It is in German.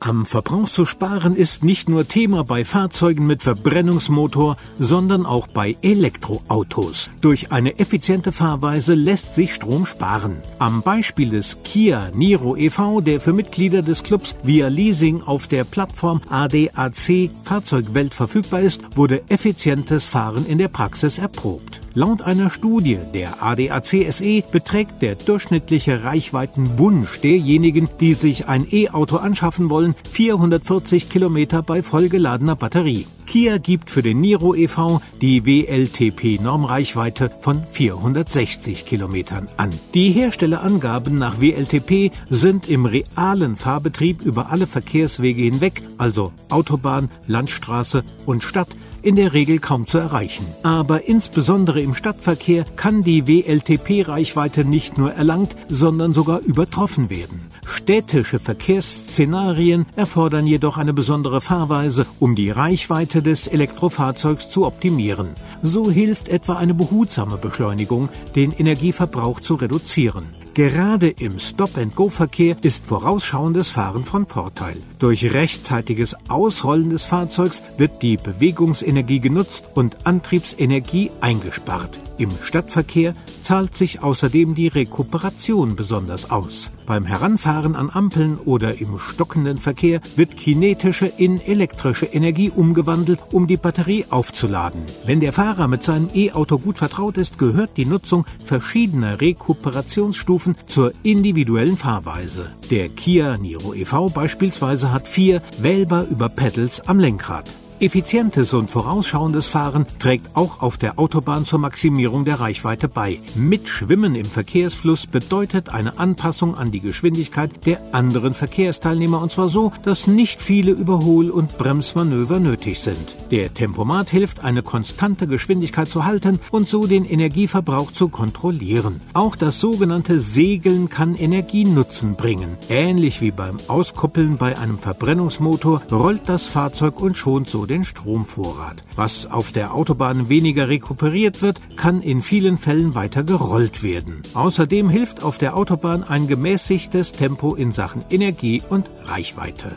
Am Verbrauch zu sparen ist nicht nur Thema bei Fahrzeugen mit Verbrennungsmotor, sondern auch bei Elektroautos. Durch eine effiziente Fahrweise lässt sich Strom sparen. Am Beispiel des Kia Niro e.V., der für Mitglieder des Clubs via Leasing auf der Plattform ADAC Fahrzeugwelt verfügbar ist, wurde effizientes Fahren in der Praxis erprobt. Laut einer Studie der ADAC SE beträgt der durchschnittliche Reichweitenwunsch derjenigen, die sich ein E-Auto anschaffen wollen, 440 Kilometer bei vollgeladener Batterie. Kia gibt für den Niro e.V. die WLTP-Normreichweite von 460 Kilometern an. Die Herstellerangaben nach WLTP sind im realen Fahrbetrieb über alle Verkehrswege hinweg, also Autobahn, Landstraße und Stadt, in der Regel kaum zu erreichen. Aber insbesondere im Stadtverkehr kann die WLTP-Reichweite nicht nur erlangt, sondern sogar übertroffen werden. Städtische Verkehrsszenarien erfordern jedoch eine besondere Fahrweise, um die Reichweite des Elektrofahrzeugs zu optimieren. So hilft etwa eine behutsame Beschleunigung, den Energieverbrauch zu reduzieren. Gerade im Stop-and-Go-Verkehr ist vorausschauendes Fahren von Vorteil. Durch rechtzeitiges Ausrollen des Fahrzeugs wird die Bewegungsenergie genutzt und Antriebsenergie eingespart. Im Stadtverkehr zahlt sich außerdem die Rekuperation besonders aus. Beim Heranfahren an Ampeln oder im stockenden Verkehr wird kinetische in elektrische Energie umgewandelt, um die Batterie aufzuladen. Wenn der Fahrer mit seinem E-Auto gut vertraut ist, gehört die Nutzung verschiedener Rekuperationsstufen zur individuellen Fahrweise. Der Kia Niro e.V. beispielsweise hat vier wählbar über Pedals am Lenkrad. Effizientes und vorausschauendes Fahren trägt auch auf der Autobahn zur Maximierung der Reichweite bei. Mitschwimmen im Verkehrsfluss bedeutet eine Anpassung an die Geschwindigkeit der anderen Verkehrsteilnehmer und zwar so, dass nicht viele Überhol- und Bremsmanöver nötig sind. Der Tempomat hilft, eine konstante Geschwindigkeit zu halten und so den Energieverbrauch zu kontrollieren. Auch das sogenannte Segeln kann Energienutzen bringen. Ähnlich wie beim Auskuppeln bei einem Verbrennungsmotor rollt das Fahrzeug und schont so den Stromvorrat. Was auf der Autobahn weniger rekuperiert wird, kann in vielen Fällen weiter gerollt werden. Außerdem hilft auf der Autobahn ein gemäßigtes Tempo in Sachen Energie und Reichweite.